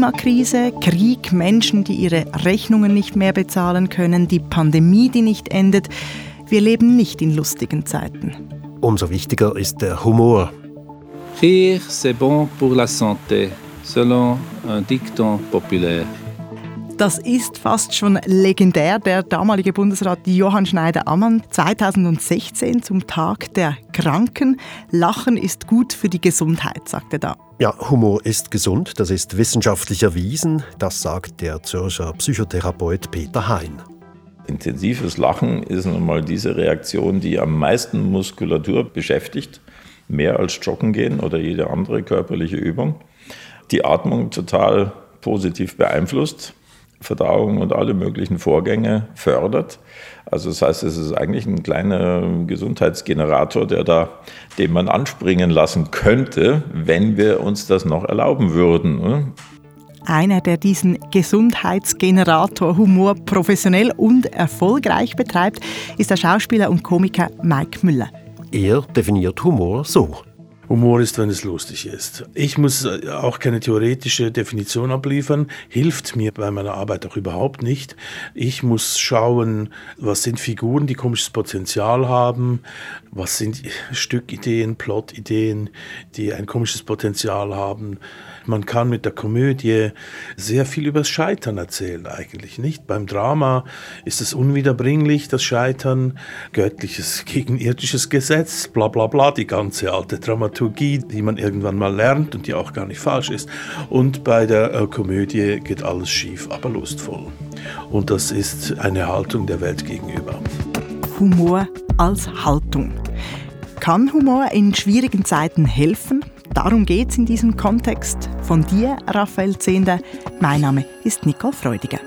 Klimakrise, Krieg, Menschen, die ihre Rechnungen nicht mehr bezahlen können, die Pandemie, die nicht endet. Wir leben nicht in lustigen Zeiten. Umso wichtiger ist der Humor. Rire, c'est bon pour la santé, selon un dicton populaire. Das ist fast schon legendär. Der damalige Bundesrat Johann Schneider-Ammann 2016 zum Tag der Kranken. Lachen ist gut für die Gesundheit, sagte er da. Ja, Humor ist gesund, das ist wissenschaftlich erwiesen. Das sagt der Zürcher Psychotherapeut Peter Hein. Intensives Lachen ist nun mal diese Reaktion, die am meisten Muskulatur beschäftigt, mehr als Joggen gehen oder jede andere körperliche Übung. Die Atmung total positiv beeinflusst, Verdauung und alle möglichen Vorgänge fördert. Also das heißt, es ist eigentlich ein kleiner Gesundheitsgenerator, der da, den man anspringen lassen könnte, wenn wir uns das noch erlauben würden. Einer, der diesen Gesundheitsgenerator Humor professionell und erfolgreich betreibt, ist der Schauspieler und Komiker Mike Müller. Er definiert Humor so. Humor ist, wenn es lustig ist. Ich muss äh, auch keine theoretische Definition abliefern, hilft mir bei meiner Arbeit auch überhaupt nicht. Ich muss schauen, was sind Figuren, die komisches Potenzial haben, was sind Stückideen, Plotideen, die ein komisches Potenzial haben. Man kann mit der Komödie sehr viel über das Scheitern erzählen eigentlich, nicht? Beim Drama ist es unwiederbringlich, das Scheitern, göttliches gegen irdisches Gesetz, bla bla bla, die ganze alte Dramaturgie, die man irgendwann mal lernt und die auch gar nicht falsch ist. Und bei der äh, Komödie geht alles schief, aber lustvoll. Und das ist eine Haltung der Welt gegenüber. Humor als Haltung. Kann Humor in schwierigen Zeiten helfen? Darum geht es in diesem Kontext. Von dir, Raphael Zehnder. Mein Name ist Nicole Freudiger.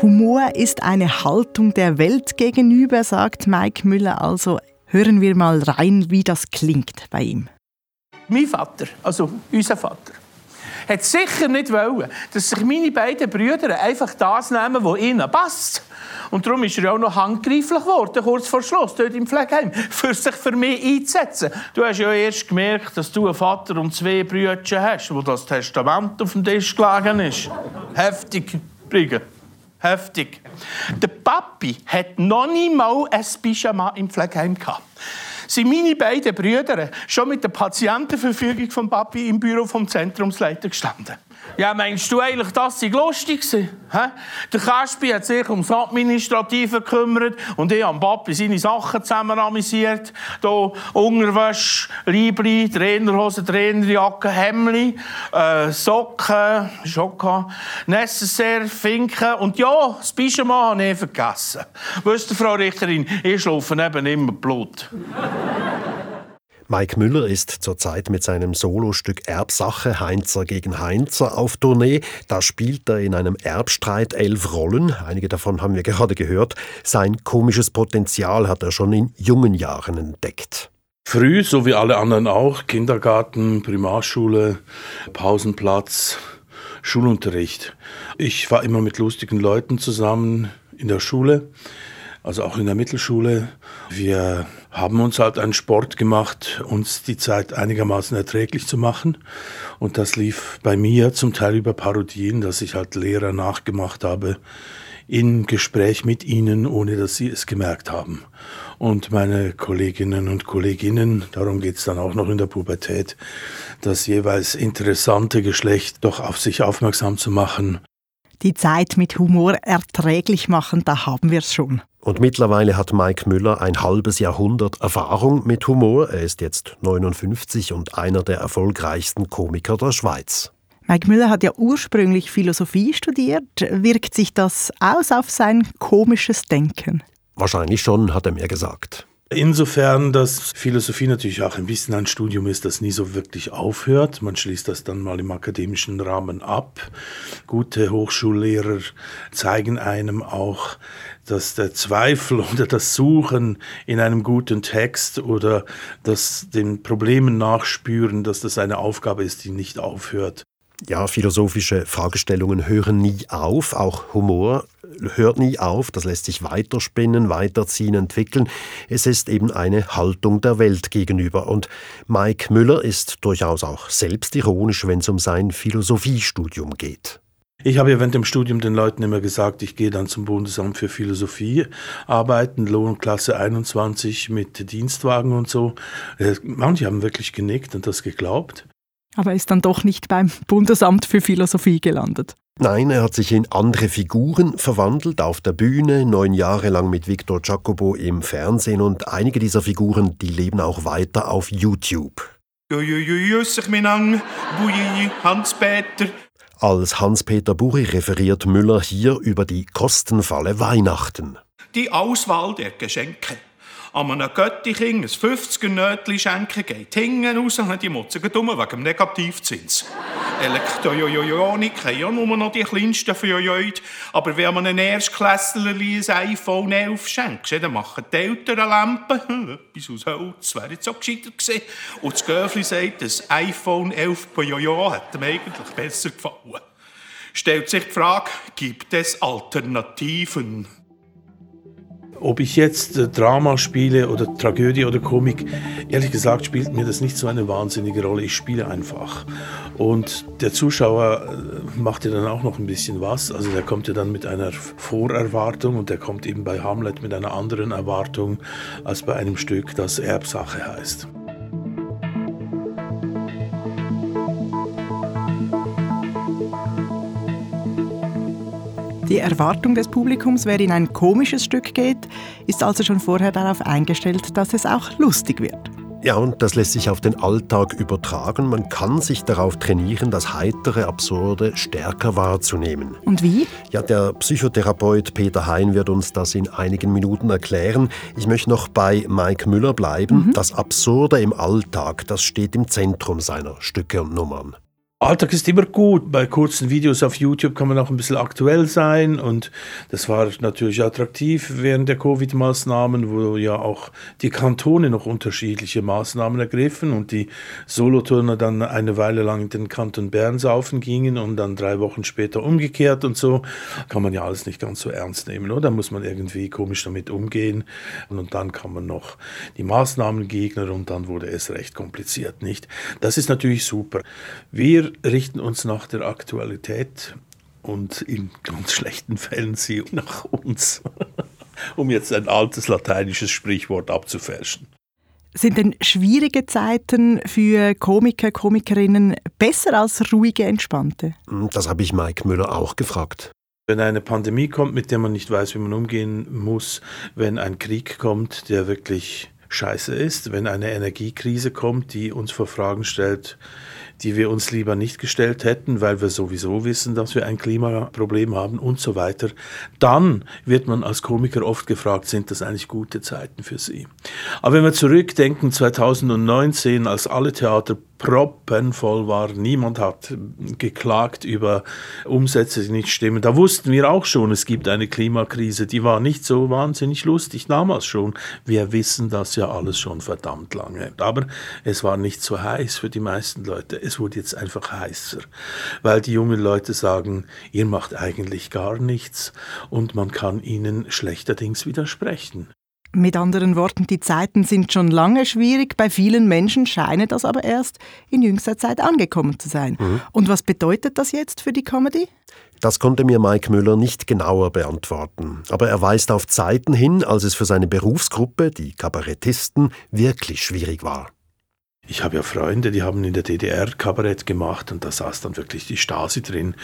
Humor ist eine Haltung der Welt gegenüber, sagt Mike Müller. Also hören wir mal rein, wie das klingt bei ihm. Mein Vater, also unser Vater, hat sicher nicht wollen, dass sich meine beiden Brüder einfach das nehmen, was ihnen passt. Und darum ist er auch noch handgreiflich geworden, kurz vor Schluss, dort im Pflegeheim, für sich für mich einzusetzen. Du hast ja erst gemerkt, dass du einen Vater und zwei Brüder hast, wo das Testament auf dem Tisch gelegen ist. Heftig, Brügge. Heftig. Der Papi hat noch nie mal ein Pyjama im Pflegeheim gehabt sind meine beiden Brüder schon mit der Patientenverfügung vom Papi im Büro vom Zentrumsleiter gestanden. Ja, meinst du eigentlich, das sei lustig gewesen? Der Kaspi hat sich ums Administrative gekümmert und ich habe Papi seine Sachen zusammen amüsiert. Hier Unterwäsche, Liebli, Trainerhose, Trainerjacke, Hemli, äh, Socken, Schokka, Necessaire, Finken und ja, das Pyjama habe ich vergessen. Wisst ihr, Frau Richterin, ich schlafe eben immer Blut. Mike Müller ist zurzeit mit seinem Solostück Erbsache Heinzer gegen Heinzer auf Tournee. Da spielt er in einem Erbstreit elf Rollen. Einige davon haben wir gerade gehört. Sein komisches Potenzial hat er schon in jungen Jahren entdeckt. Früh, so wie alle anderen auch, Kindergarten, Primarschule, Pausenplatz, Schulunterricht. Ich war immer mit lustigen Leuten zusammen in der Schule also auch in der Mittelschule. Wir haben uns halt einen Sport gemacht, uns die Zeit einigermaßen erträglich zu machen. Und das lief bei mir zum Teil über Parodien, dass ich halt Lehrer nachgemacht habe in Gespräch mit ihnen, ohne dass sie es gemerkt haben. Und meine Kolleginnen und Kolleginnen, darum geht es dann auch noch in der Pubertät, das jeweils interessante Geschlecht doch auf sich aufmerksam zu machen. Die Zeit mit Humor erträglich machen, da haben wir es schon. Und mittlerweile hat Mike Müller ein halbes Jahrhundert Erfahrung mit Humor. Er ist jetzt 59 und einer der erfolgreichsten Komiker der Schweiz. Mike Müller hat ja ursprünglich Philosophie studiert. Wirkt sich das aus auf sein komisches Denken? Wahrscheinlich schon, hat er mir gesagt. Insofern, dass Philosophie natürlich auch ein bisschen ein Studium ist, das nie so wirklich aufhört. Man schließt das dann mal im akademischen Rahmen ab. Gute Hochschullehrer zeigen einem auch, dass der Zweifel oder das Suchen in einem guten Text oder das den Problemen nachspüren, dass das eine Aufgabe ist, die nicht aufhört. Ja, philosophische Fragestellungen hören nie auf, auch Humor hört nie auf, das lässt sich weiterspinnen, weiterziehen, entwickeln. Es ist eben eine Haltung der Welt gegenüber. Und Mike Müller ist durchaus auch selbstironisch, wenn es um sein Philosophiestudium geht. Ich habe ja während dem Studium den Leuten immer gesagt, ich gehe dann zum Bundesamt für Philosophie arbeiten, Lohnklasse 21 mit Dienstwagen und so. Äh, manche haben wirklich genickt und das geglaubt. Aber er ist dann doch nicht beim Bundesamt für Philosophie gelandet. Nein, er hat sich in andere Figuren verwandelt, auf der Bühne, neun Jahre lang mit Victor Jacobo im Fernsehen und einige dieser Figuren, die leben auch weiter auf YouTube. Als Hans-Peter Buri referiert Müller hier über die kostenfalle Weihnachten. Die Auswahl der Geschenke an einem Göttiking ein 50er-Nötchen schenken, geht hinten raus und die Mutzen dumm wegen dem Negativzins. Elektroionik haben ja nur noch die kleinsten Feuilleute, aber wenn man einem Erstklässler ein iPhone 11 schenkt, dann machen die Eltern Lampen, etwas aus Holz, wäre jetzt auch gescheiter gewesen. Und das Göfli sagt, das iPhone 11 Pro Jojo hat ihm eigentlich besser gefallen. Stellt sich die Frage, gibt es Alternativen? Ob ich jetzt äh, Drama spiele oder Tragödie oder Komik, ehrlich gesagt spielt mir das nicht so eine wahnsinnige Rolle. Ich spiele einfach. Und der Zuschauer äh, macht ja dann auch noch ein bisschen was. Also der kommt ja dann mit einer Vorerwartung und der kommt eben bei Hamlet mit einer anderen Erwartung als bei einem Stück, das Erbsache heißt. Die Erwartung des Publikums, wer in ein komisches Stück geht, ist also schon vorher darauf eingestellt, dass es auch lustig wird. Ja, und das lässt sich auf den Alltag übertragen. Man kann sich darauf trainieren, das heitere, absurde stärker wahrzunehmen. Und wie? Ja, der Psychotherapeut Peter Hein wird uns das in einigen Minuten erklären. Ich möchte noch bei Mike Müller bleiben. Mhm. Das Absurde im Alltag, das steht im Zentrum seiner Stücke und Nummern. Alltag ist immer gut. Bei kurzen Videos auf YouTube kann man auch ein bisschen aktuell sein und das war natürlich attraktiv während der Covid-Maßnahmen, wo ja auch die Kantone noch unterschiedliche Maßnahmen ergriffen und die Soloturner dann eine Weile lang in den Kanton Bern saufen gingen und dann drei Wochen später umgekehrt und so. Kann man ja alles nicht ganz so ernst nehmen, oder? Da muss man irgendwie komisch damit umgehen und dann kann man noch die Maßnahmen gegner und dann wurde es recht kompliziert, nicht? Das ist natürlich super. Wir richten uns nach der Aktualität und in ganz schlechten Fällen sie nach uns, um jetzt ein altes lateinisches Sprichwort abzufälschen. Sind denn schwierige Zeiten für Komiker, Komikerinnen besser als ruhige, entspannte? Hm, das habe ich Mike Müller auch gefragt. Wenn eine Pandemie kommt, mit der man nicht weiß, wie man umgehen muss, wenn ein Krieg kommt, der wirklich scheiße ist, wenn eine Energiekrise kommt, die uns vor Fragen stellt, die wir uns lieber nicht gestellt hätten, weil wir sowieso wissen, dass wir ein Klimaproblem haben und so weiter, dann wird man als Komiker oft gefragt, sind das eigentlich gute Zeiten für Sie? Aber wenn wir zurückdenken, 2019, als alle Theater proppenvoll war. Niemand hat geklagt über Umsätze, die nicht stimmen. Da wussten wir auch schon, es gibt eine Klimakrise. Die war nicht so wahnsinnig lustig damals schon. Wir wissen das ja alles schon verdammt lange. Aber es war nicht so heiß für die meisten Leute. Es wurde jetzt einfach heißer, weil die jungen Leute sagen, ihr macht eigentlich gar nichts und man kann ihnen schlechterdings widersprechen. Mit anderen Worten, die Zeiten sind schon lange schwierig. Bei vielen Menschen scheine das aber erst in jüngster Zeit angekommen zu sein. Mhm. Und was bedeutet das jetzt für die Comedy? Das konnte mir Mike Müller nicht genauer beantworten. Aber er weist auf Zeiten hin, als es für seine Berufsgruppe, die Kabarettisten, wirklich schwierig war. Ich habe ja Freunde, die haben in der DDR Kabarett gemacht und da saß dann wirklich die Stasi drin,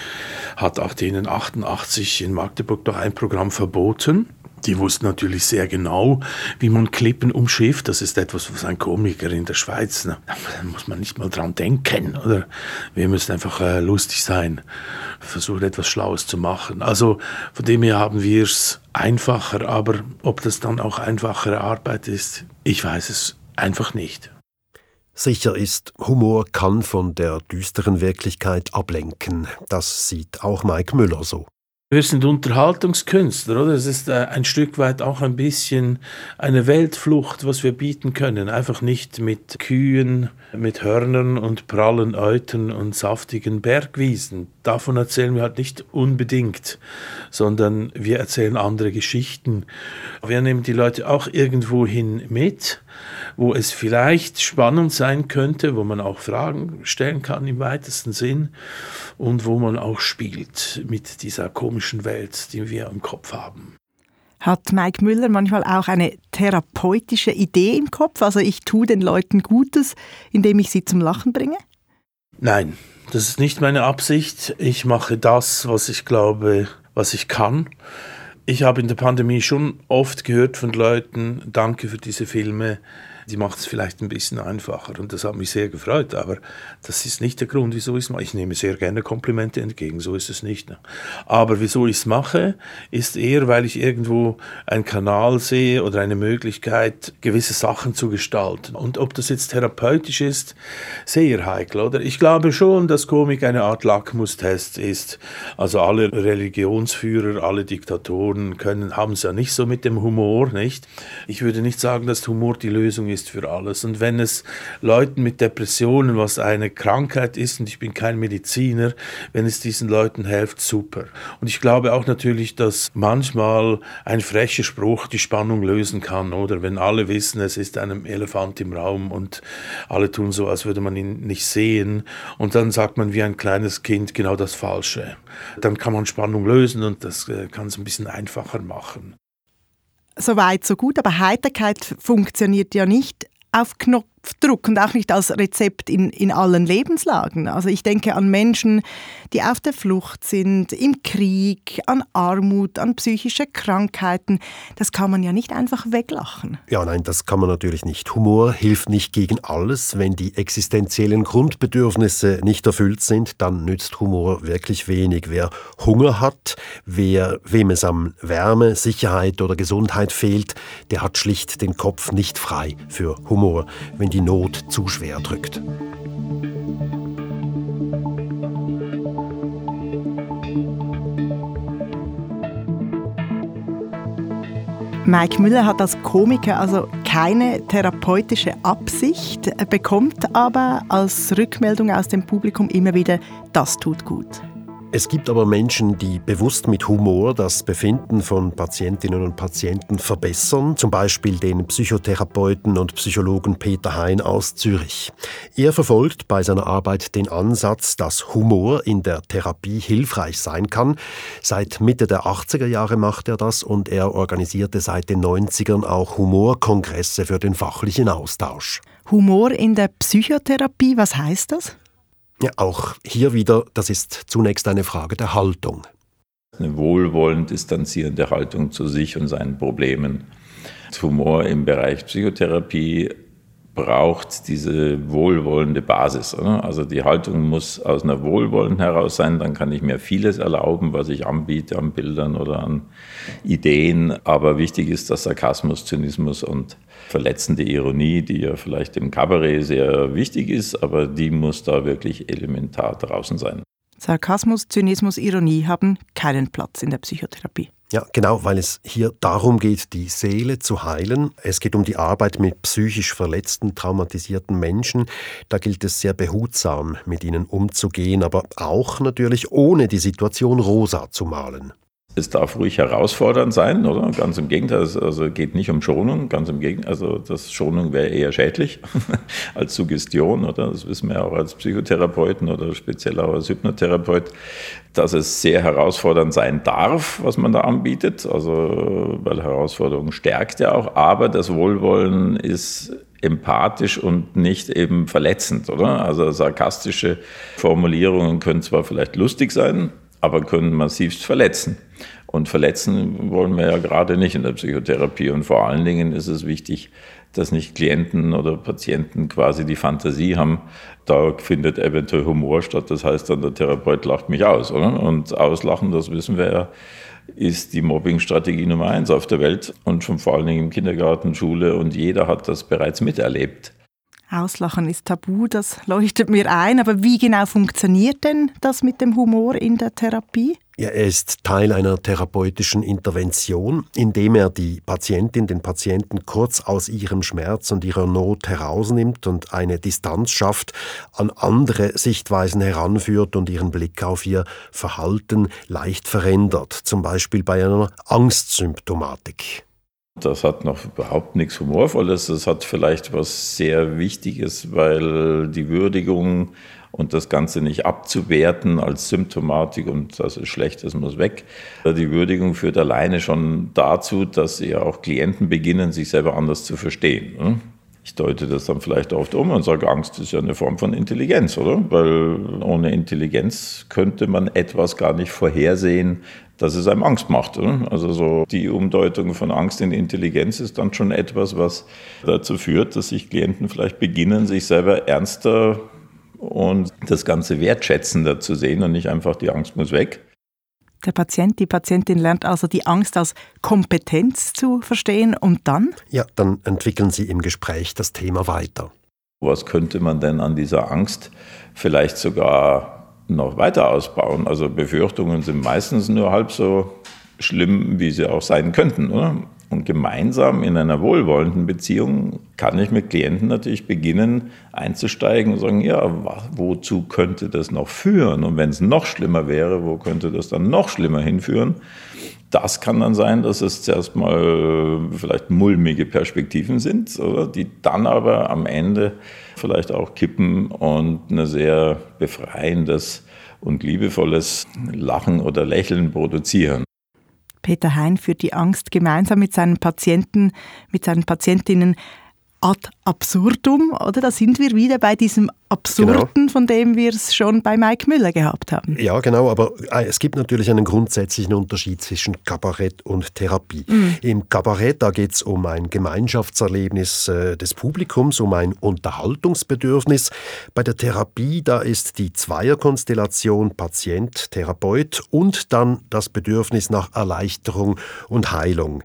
hat auch denen 88 in Magdeburg doch ein Programm verboten die wussten natürlich sehr genau, wie man Klippen umschifft. Das ist etwas, was ein Komiker in der Schweiz, ne, da muss man nicht mal dran denken, oder? Wir müssen einfach äh, lustig sein, versuchen etwas Schlaues zu machen. Also von dem her haben wir es einfacher, aber ob das dann auch einfachere Arbeit ist, ich weiß es einfach nicht. Sicher ist, Humor kann von der düsteren Wirklichkeit ablenken. Das sieht auch Mike Müller so. Wir sind Unterhaltungskünstler, oder? Es ist äh, ein Stück weit auch ein bisschen eine Weltflucht, was wir bieten können. Einfach nicht mit Kühen, mit Hörnern und prallen Euten und saftigen Bergwiesen. Davon erzählen wir halt nicht unbedingt, sondern wir erzählen andere Geschichten. Wir nehmen die Leute auch irgendwohin mit wo es vielleicht spannend sein könnte, wo man auch Fragen stellen kann im weitesten Sinn und wo man auch spielt mit dieser komischen Welt, die wir im Kopf haben. Hat Mike Müller manchmal auch eine therapeutische Idee im Kopf? Also ich tue den Leuten Gutes, indem ich sie zum Lachen bringe? Nein, das ist nicht meine Absicht. Ich mache das, was ich glaube, was ich kann. Ich habe in der Pandemie schon oft gehört von Leuten, danke für diese Filme, die macht es vielleicht ein bisschen einfacher und das hat mich sehr gefreut, aber das ist nicht der Grund, wieso ich es mache. Ich nehme sehr gerne Komplimente entgegen, so ist es nicht. Ne? Aber wieso ich es mache, ist eher, weil ich irgendwo einen Kanal sehe oder eine Möglichkeit, gewisse Sachen zu gestalten. Und ob das jetzt therapeutisch ist, sehr heikel, oder? Ich glaube schon, dass Komik eine Art Lackmustest ist. Also alle Religionsführer, alle Diktatoren können, haben es ja nicht so mit dem Humor, nicht? Ich würde nicht sagen, dass Humor die Lösung ist ist für alles. Und wenn es Leuten mit Depressionen, was eine Krankheit ist, und ich bin kein Mediziner, wenn es diesen Leuten hilft, super. Und ich glaube auch natürlich, dass manchmal ein frecher Spruch die Spannung lösen kann, oder wenn alle wissen, es ist ein Elefant im Raum und alle tun so, als würde man ihn nicht sehen, und dann sagt man wie ein kleines Kind genau das Falsche. Dann kann man Spannung lösen und das äh, kann es ein bisschen einfacher machen. So weit, so gut, aber Heiterkeit funktioniert ja nicht auf Knopfdruck und auch nicht als Rezept in, in allen Lebenslagen. Also ich denke an Menschen, die auf der Flucht sind, im Krieg, an Armut, an psychische Krankheiten. Das kann man ja nicht einfach weglachen. Ja, nein, das kann man natürlich nicht. Humor hilft nicht gegen alles. Wenn die existenziellen Grundbedürfnisse nicht erfüllt sind, dann nützt Humor wirklich wenig. Wer Hunger hat, wer, wem es am Wärme, Sicherheit oder Gesundheit fehlt, der hat schlicht den Kopf nicht frei für Humor, wenn die Not zu schwer drückt. Mike Müller hat als Komiker also keine therapeutische Absicht, bekommt aber als Rückmeldung aus dem Publikum immer wieder, das tut gut. Es gibt aber Menschen, die bewusst mit Humor das Befinden von Patientinnen und Patienten verbessern, zum Beispiel den Psychotherapeuten und Psychologen Peter Hein aus Zürich. Er verfolgt bei seiner Arbeit den Ansatz, dass Humor in der Therapie hilfreich sein kann. Seit Mitte der 80er Jahre macht er das und er organisierte seit den 90ern auch Humorkongresse für den fachlichen Austausch. Humor in der Psychotherapie, was heißt das? Ja, auch hier wieder, das ist zunächst eine Frage der Haltung. Eine wohlwollend distanzierende Haltung zu sich und seinen Problemen. Humor im Bereich Psychotherapie braucht diese wohlwollende Basis. Also die Haltung muss aus einer Wohlwollen heraus sein, dann kann ich mir vieles erlauben, was ich anbiete an Bildern oder an Ideen. Aber wichtig ist der Sarkasmus, Zynismus und verletzende Ironie, die ja vielleicht im Kabarett sehr wichtig ist, aber die muss da wirklich elementar draußen sein. Sarkasmus, Zynismus, Ironie haben keinen Platz in der Psychotherapie. Ja, genau, weil es hier darum geht, die Seele zu heilen. Es geht um die Arbeit mit psychisch verletzten, traumatisierten Menschen. Da gilt es sehr behutsam, mit ihnen umzugehen, aber auch natürlich ohne die Situation rosa zu malen es darf ruhig herausfordernd sein, oder? Ganz im Gegenteil, also geht nicht um Schonung, ganz im Gegenteil, also das Schonung wäre eher schädlich als Suggestion, oder? Das wissen wir auch als Psychotherapeuten oder speziell auch als Hypnotherapeut, dass es sehr herausfordernd sein darf, was man da anbietet, also weil Herausforderung stärkt ja auch, aber das Wohlwollen ist empathisch und nicht eben verletzend, oder? Also sarkastische Formulierungen können zwar vielleicht lustig sein, aber können massivst verletzen. Und verletzen wollen wir ja gerade nicht in der Psychotherapie. Und vor allen Dingen ist es wichtig, dass nicht Klienten oder Patienten quasi die Fantasie haben, da findet eventuell Humor statt. Das heißt dann, der Therapeut lacht mich aus. Oder? Und auslachen, das wissen wir ja, ist die Mobbingstrategie Nummer eins auf der Welt und schon vor allen Dingen im Kindergarten, Schule und jeder hat das bereits miterlebt. Auslachen ist tabu, das leuchtet mir ein. Aber wie genau funktioniert denn das mit dem Humor in der Therapie? Ja, er ist Teil einer therapeutischen Intervention, indem er die Patientin, den Patienten kurz aus ihrem Schmerz und ihrer Not herausnimmt und eine Distanz schafft, an andere Sichtweisen heranführt und ihren Blick auf ihr Verhalten leicht verändert, zum Beispiel bei einer Angstsymptomatik. Das hat noch überhaupt nichts Humorvolles, das hat vielleicht was sehr Wichtiges, weil die Würdigung und das Ganze nicht abzuwerten als Symptomatik und das ist schlecht, das muss weg. Die Würdigung führt alleine schon dazu, dass ja auch Klienten beginnen, sich selber anders zu verstehen. Ich deute das dann vielleicht oft um und sage, Angst ist ja eine Form von Intelligenz, oder? Weil ohne Intelligenz könnte man etwas gar nicht vorhersehen, dass es einem Angst macht. Oder? Also so die Umdeutung von Angst in Intelligenz ist dann schon etwas, was dazu führt, dass sich Klienten vielleicht beginnen, sich selber ernster und das Ganze wertschätzender zu sehen und nicht einfach die Angst muss weg. Der Patient, die Patientin lernt also die Angst als Kompetenz zu verstehen und dann? Ja, dann entwickeln Sie im Gespräch das Thema weiter. Was könnte man denn an dieser Angst vielleicht sogar noch weiter ausbauen? Also Befürchtungen sind meistens nur halb so schlimm, wie sie auch sein könnten. Oder? Und gemeinsam in einer wohlwollenden Beziehung kann ich mit Klienten natürlich beginnen einzusteigen und sagen, ja, wozu könnte das noch führen? Und wenn es noch schlimmer wäre, wo könnte das dann noch schlimmer hinführen? Das kann dann sein, dass es zuerst mal vielleicht mulmige Perspektiven sind, oder? die dann aber am Ende vielleicht auch kippen und ein sehr befreiendes und liebevolles Lachen oder Lächeln produzieren. Peter Hein führt die Angst gemeinsam mit seinen Patienten, mit seinen Patientinnen ad absurdum, oder? Da sind wir wieder bei diesem Absurden, genau. von dem wir es schon bei Mike Müller gehabt haben. Ja, genau, aber äh, es gibt natürlich einen grundsätzlichen Unterschied zwischen Kabarett und Therapie. Mhm. Im Kabarett, da geht es um ein Gemeinschaftserlebnis äh, des Publikums, um ein Unterhaltungsbedürfnis. Bei der Therapie, da ist die Zweierkonstellation Patient, Therapeut und dann das Bedürfnis nach Erleichterung und Heilung.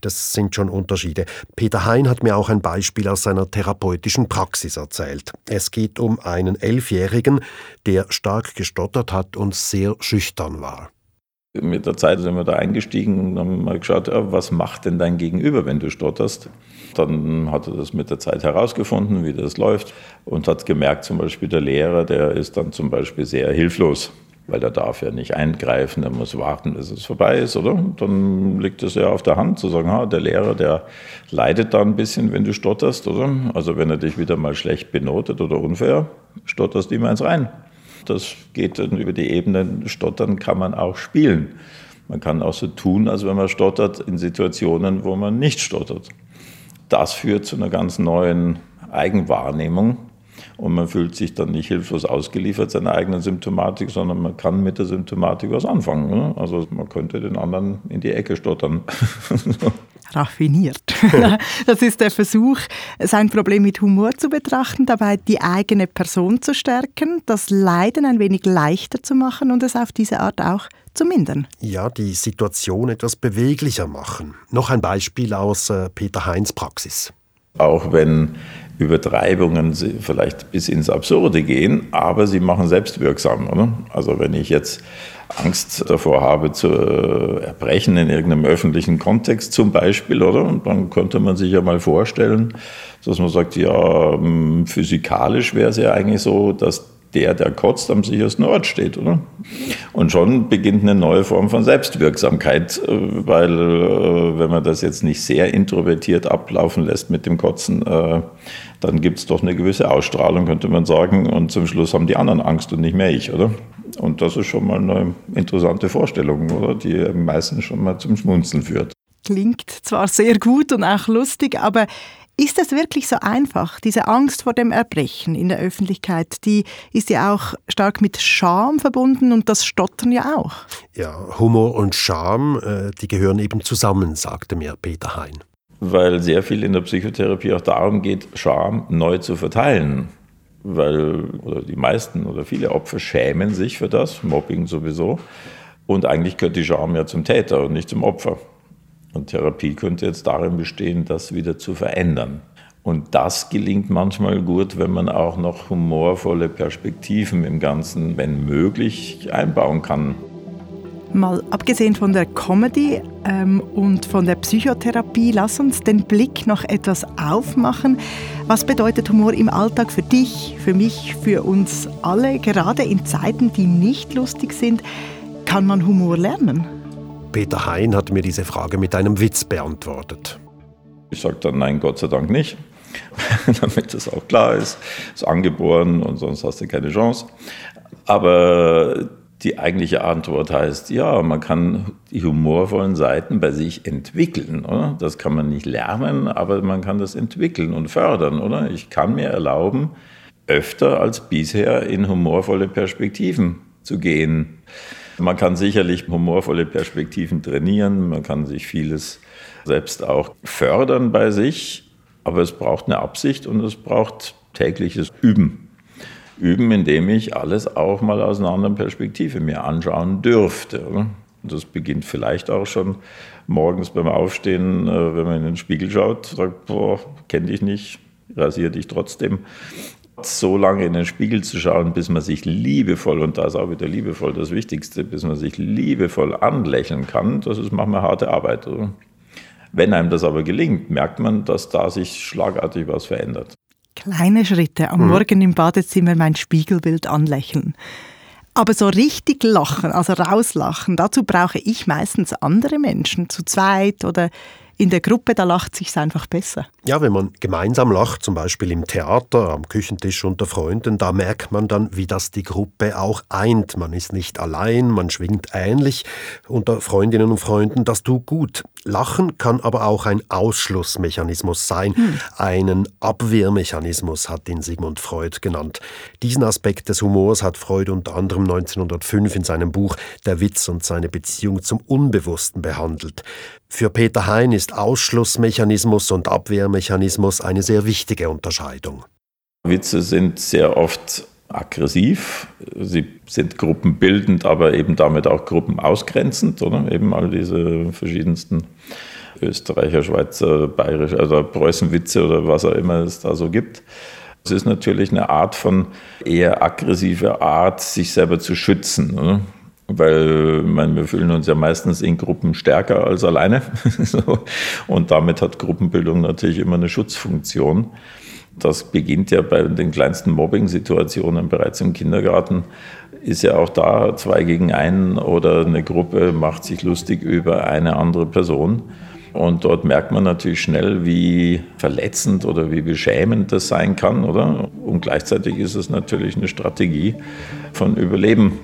Das sind schon Unterschiede. Peter Hein hat mir auch ein Beispiel aus seiner therapeutischen Praxis erzählt. Es geht um einen Elfjährigen, der stark gestottert hat und sehr schüchtern war. Mit der Zeit sind wir da eingestiegen und haben mal geschaut, ja, was macht denn dein Gegenüber, wenn du stotterst? Dann hat er das mit der Zeit herausgefunden, wie das läuft und hat gemerkt, zum Beispiel der Lehrer, der ist dann zum Beispiel sehr hilflos weil er darf ja nicht eingreifen, er muss warten, bis es vorbei ist, oder? Dann liegt es ja auf der Hand zu sagen, ha, der Lehrer, der leidet da ein bisschen, wenn du stotterst, oder? Also wenn er dich wieder mal schlecht benotet oder unfair, stotterst ihm eins rein. Das geht dann über die Ebene, stottern kann man auch spielen. Man kann auch so tun, als wenn man stottert in Situationen, wo man nicht stottert. Das führt zu einer ganz neuen Eigenwahrnehmung und man fühlt sich dann nicht hilflos ausgeliefert seiner eigenen Symptomatik, sondern man kann mit der Symptomatik was anfangen. Ne? Also man könnte den anderen in die Ecke stottern. Raffiniert. Das ist der Versuch, sein Problem mit Humor zu betrachten, dabei die eigene Person zu stärken, das Leiden ein wenig leichter zu machen und es auf diese Art auch zu mindern. Ja, die Situation etwas beweglicher machen. Noch ein Beispiel aus äh, Peter Heinz Praxis. Auch wenn Übertreibungen vielleicht bis ins Absurde gehen, aber sie machen selbstwirksam. Oder? Also wenn ich jetzt Angst davor habe zu erbrechen in irgendeinem öffentlichen Kontext zum Beispiel, oder? Und dann könnte man sich ja mal vorstellen, dass man sagt, ja, physikalisch wäre es ja eigentlich so, dass der, der kotzt, am sichersten Ort steht, oder? Und schon beginnt eine neue Form von Selbstwirksamkeit, äh, weil äh, wenn man das jetzt nicht sehr introvertiert ablaufen lässt mit dem Kotzen, äh, dann gibt es doch eine gewisse Ausstrahlung, könnte man sagen. Und zum Schluss haben die anderen Angst und nicht mehr ich, oder? Und das ist schon mal eine interessante Vorstellung, oder? Die meistens schon mal zum Schmunzeln führt. Klingt zwar sehr gut und auch lustig, aber ist es wirklich so einfach? Diese Angst vor dem Erbrechen in der Öffentlichkeit, die ist ja auch stark mit Scham verbunden und das Stottern ja auch. Ja, Humor und Scham, äh, die gehören eben zusammen, sagte mir Peter Hein. Weil sehr viel in der Psychotherapie auch darum geht, Scham neu zu verteilen. Weil oder die meisten oder viele Opfer schämen sich für das, Mobbing sowieso. Und eigentlich gehört die Scham ja zum Täter und nicht zum Opfer. Und Therapie könnte jetzt darin bestehen, das wieder zu verändern. Und das gelingt manchmal gut, wenn man auch noch humorvolle Perspektiven im Ganzen, wenn möglich, einbauen kann. Mal abgesehen von der Comedy ähm, und von der Psychotherapie, lass uns den Blick noch etwas aufmachen. Was bedeutet Humor im Alltag für dich, für mich, für uns alle? Gerade in Zeiten, die nicht lustig sind, kann man Humor lernen? Peter Hein hat mir diese Frage mit einem Witz beantwortet. Ich sage dann nein, Gott sei Dank nicht, damit das auch klar ist. Ist angeboren und sonst hast du keine Chance. Aber die eigentliche Antwort heißt, ja, man kann die humorvollen Seiten bei sich entwickeln. Oder? Das kann man nicht lernen, aber man kann das entwickeln und fördern. Oder? Ich kann mir erlauben, öfter als bisher in humorvolle Perspektiven zu gehen. Man kann sicherlich humorvolle Perspektiven trainieren, man kann sich vieles selbst auch fördern bei sich, aber es braucht eine Absicht und es braucht tägliches Üben. Üben, indem ich alles auch mal aus einer anderen Perspektive mir anschauen dürfte. Das beginnt vielleicht auch schon morgens beim Aufstehen, äh, wenn man in den Spiegel schaut, sagt, boah, kenn dich nicht, rasier dich trotzdem so lange in den Spiegel zu schauen, bis man sich liebevoll, und da ist auch wieder liebevoll das Wichtigste, bis man sich liebevoll anlächeln kann, das ist manchmal harte Arbeit. Oder? Wenn einem das aber gelingt, merkt man, dass da sich schlagartig was verändert. Kleine Schritte. Am mhm. Morgen im Badezimmer mein Spiegelbild anlächeln. Aber so richtig lachen, also rauslachen, dazu brauche ich meistens andere Menschen, zu zweit oder in der Gruppe, da lacht sich einfach besser. Ja, wenn man gemeinsam lacht, zum Beispiel im Theater, am Küchentisch unter Freunden, da merkt man dann, wie das die Gruppe auch eint. Man ist nicht allein, man schwingt ähnlich unter Freundinnen und Freunden. Das tut gut. Lachen kann aber auch ein Ausschlussmechanismus sein. Hm. Einen Abwehrmechanismus hat ihn Sigmund Freud genannt. Diesen Aspekt des Humors hat Freud unter anderem 1905 in seinem Buch Der Witz und seine Beziehung zum Unbewussten behandelt. Für Peter Hein ist Ausschlussmechanismus und Abwehrmechanismus eine sehr wichtige Unterscheidung. Witze sind sehr oft aggressiv, sie sind gruppenbildend, aber eben damit auch gruppenausgrenzend, oder? Eben all diese verschiedensten Österreicher, Schweizer, Bayerische, also Preußenwitze oder was auch immer es da so gibt. Es ist natürlich eine Art von eher aggressiver Art, sich selber zu schützen. Oder? Weil meine, wir fühlen uns ja meistens in Gruppen stärker als alleine. und damit hat Gruppenbildung natürlich immer eine Schutzfunktion. Das beginnt ja bei den kleinsten Mobbing-Situationen bereits im Kindergarten. Ist ja auch da zwei gegen einen oder eine Gruppe macht sich lustig über eine andere Person. Und dort merkt man natürlich schnell, wie verletzend oder wie beschämend das sein kann, oder? Und gleichzeitig ist es natürlich eine Strategie von Überleben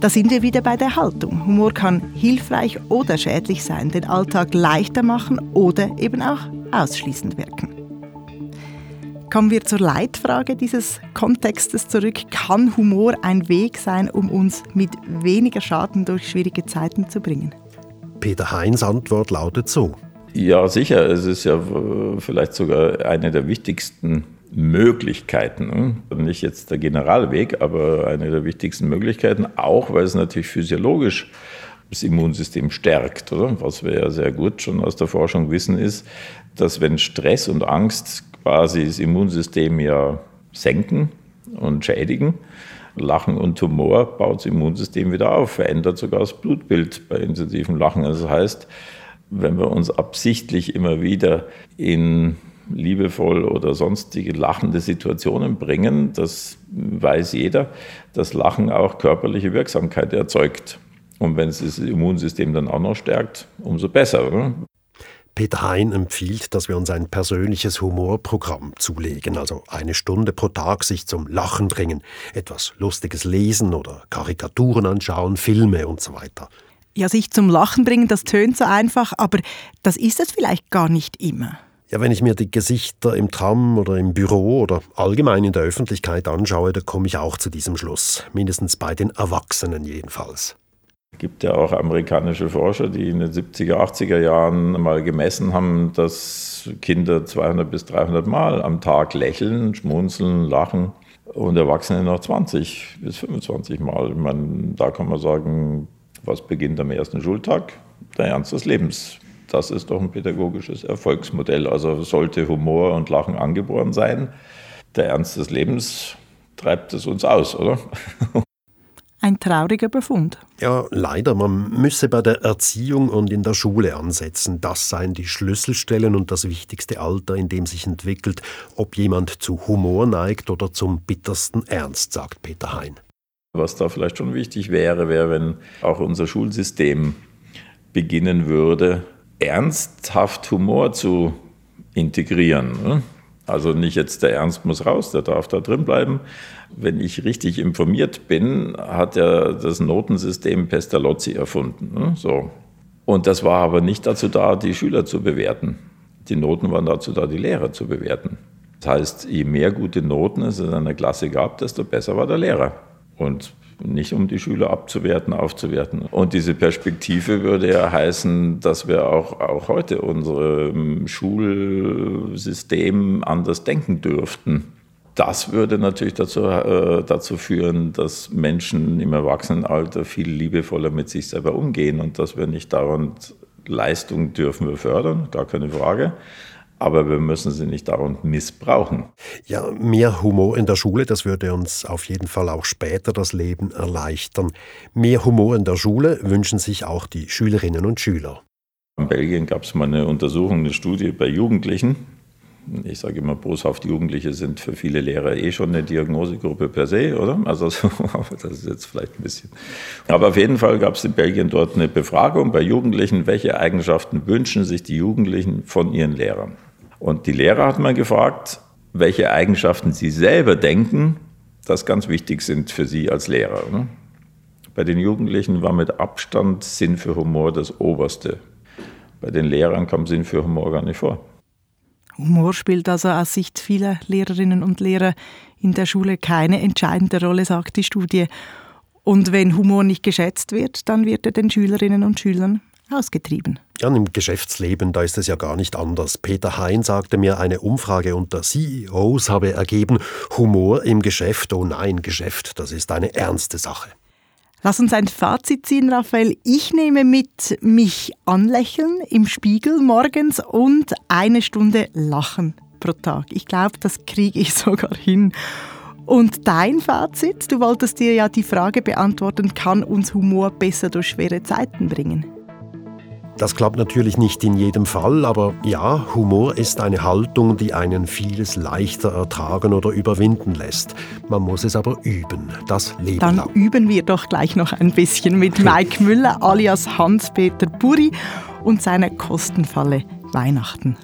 da sind wir wieder bei der Haltung. Humor kann hilfreich oder schädlich sein, den Alltag leichter machen oder eben auch ausschließend wirken. Kommen wir zur Leitfrage dieses Kontextes zurück. Kann Humor ein Weg sein, um uns mit weniger Schaden durch schwierige Zeiten zu bringen? Peter Heins Antwort lautet so. Ja, sicher. Es ist ja vielleicht sogar eine der wichtigsten Möglichkeiten. Nicht jetzt der Generalweg, aber eine der wichtigsten Möglichkeiten, auch weil es natürlich physiologisch das Immunsystem stärkt. Oder? Was wir ja sehr gut schon aus der Forschung wissen, ist, dass wenn Stress und Angst quasi das Immunsystem ja senken und schädigen, Lachen und Tumor baut das Immunsystem wieder auf, verändert sogar das Blutbild bei intensivem Lachen. Also das heißt, wenn wir uns absichtlich immer wieder in liebevoll oder sonstige lachende Situationen bringen. Das weiß jeder, dass Lachen auch körperliche Wirksamkeit erzeugt. Und wenn es das Immunsystem dann auch noch stärkt, umso besser. Oder? Peter Hein empfiehlt, dass wir uns ein persönliches Humorprogramm zulegen, also eine Stunde pro Tag sich zum Lachen bringen, etwas Lustiges lesen oder Karikaturen anschauen, Filme und so weiter. Ja, sich zum Lachen bringen, das tönt so einfach, aber das ist es vielleicht gar nicht immer. Ja, wenn ich mir die Gesichter im Tram oder im Büro oder allgemein in der Öffentlichkeit anschaue, da komme ich auch zu diesem Schluss. Mindestens bei den Erwachsenen jedenfalls. Es gibt ja auch amerikanische Forscher, die in den 70er, 80er Jahren mal gemessen haben, dass Kinder 200 bis 300 Mal am Tag lächeln, schmunzeln, lachen und Erwachsene noch 20 bis 25 Mal. Meine, da kann man sagen, was beginnt am ersten Schultag? Der Ernst des Lebens das ist doch ein pädagogisches Erfolgsmodell. Also sollte Humor und Lachen angeboren sein. Der Ernst des Lebens treibt es uns aus, oder? Ein trauriger Befund. Ja, leider. Man müsse bei der Erziehung und in der Schule ansetzen. Das seien die Schlüsselstellen und das wichtigste Alter, in dem sich entwickelt, ob jemand zu Humor neigt oder zum bittersten Ernst, sagt Peter Hein. Was da vielleicht schon wichtig wäre, wäre, wenn auch unser Schulsystem beginnen würde, ernsthaft Humor zu integrieren. Ne? Also nicht jetzt der Ernst muss raus, der darf da drin bleiben. Wenn ich richtig informiert bin, hat er das Notensystem Pestalozzi erfunden. Ne? So. Und das war aber nicht dazu da, die Schüler zu bewerten. Die Noten waren dazu da, die Lehrer zu bewerten. Das heißt, je mehr gute Noten es in einer Klasse gab, desto besser war der Lehrer. Und nicht um die Schüler abzuwerten, aufzuwerten. Und diese Perspektive würde ja heißen, dass wir auch, auch heute unser Schulsystem anders denken dürften. Das würde natürlich dazu, äh, dazu führen, dass Menschen im Erwachsenenalter viel liebevoller mit sich selber umgehen und dass wir nicht dauernd Leistung dürfen wir fördern, gar keine Frage aber wir müssen sie nicht dauernd missbrauchen. Ja, mehr Humor in der Schule, das würde uns auf jeden Fall auch später das Leben erleichtern. Mehr Humor in der Schule wünschen sich auch die Schülerinnen und Schüler. In Belgien gab es mal eine Untersuchung, eine Studie bei Jugendlichen. Ich sage immer boshaft, Jugendliche sind für viele Lehrer eh schon eine Diagnosegruppe per se, oder? Also das ist jetzt vielleicht ein bisschen. Aber auf jeden Fall gab es in Belgien dort eine Befragung bei Jugendlichen, welche Eigenschaften wünschen sich die Jugendlichen von ihren Lehrern. Und die Lehrer hat man gefragt, welche Eigenschaften sie selber denken, das ganz wichtig sind für sie als Lehrer. Ne? Bei den Jugendlichen war mit Abstand Sinn für Humor das Oberste. Bei den Lehrern kam Sinn für Humor gar nicht vor. Humor spielt also aus Sicht vieler Lehrerinnen und Lehrer in der Schule keine entscheidende Rolle, sagt die Studie. Und wenn Humor nicht geschätzt wird, dann wird er den Schülerinnen und Schülern ausgetrieben. Ja, im Geschäftsleben, da ist es ja gar nicht anders. Peter Hein sagte mir, eine Umfrage unter CEOs habe ergeben, Humor im Geschäft, oh nein, Geschäft, das ist eine ernste Sache. Lass uns ein Fazit ziehen, Raphael. Ich nehme mit mich anlächeln im Spiegel morgens und eine Stunde lachen pro Tag. Ich glaube, das kriege ich sogar hin. Und dein Fazit? Du wolltest dir ja die Frage beantworten, kann uns Humor besser durch schwere Zeiten bringen? Das klappt natürlich nicht in jedem Fall, aber ja, Humor ist eine Haltung, die einen vieles leichter ertragen oder überwinden lässt. Man muss es aber üben, das Leben Dann lang. üben wir doch gleich noch ein bisschen mit Mike Müller alias Hans-Peter Buri und seiner Kostenfalle Weihnachten.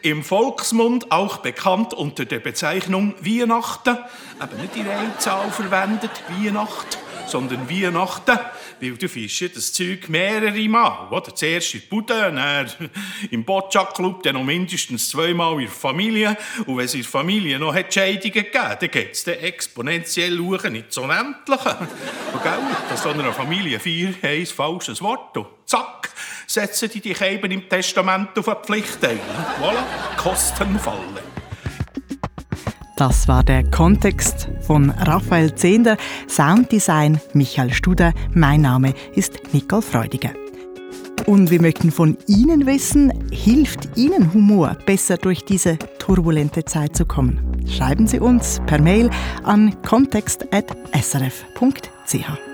Im Volksmund auch bekannt unter der Bezeichnung Weihnachten, aber nicht die Reihzahl verwendet, Weihnacht, sondern Weihnachten, weil du fischst das Zeug mehrere Mal, oder? Zuerst in der Bude, dann im Boccia-Club, dann noch mindestens zweimal in der Familie. Und wenn es in der Familie noch hat Scheidungen gegeben dann geht es exponentiell hoch, nicht so unendliche. Und gell, dass so einer Familie vier ein falsches Wort und zack, setzen die dich eben im Testament auf eine Pflichtteil. Voilà, Kostenfalle. Das war der Kontext von Raphael Zehnder, Sounddesign Michael Studer. Mein Name ist Nicole Freudiger. Und wir möchten von Ihnen wissen, hilft Ihnen Humor besser durch diese turbulente Zeit zu kommen? Schreiben Sie uns per Mail an kontext.srf.ch.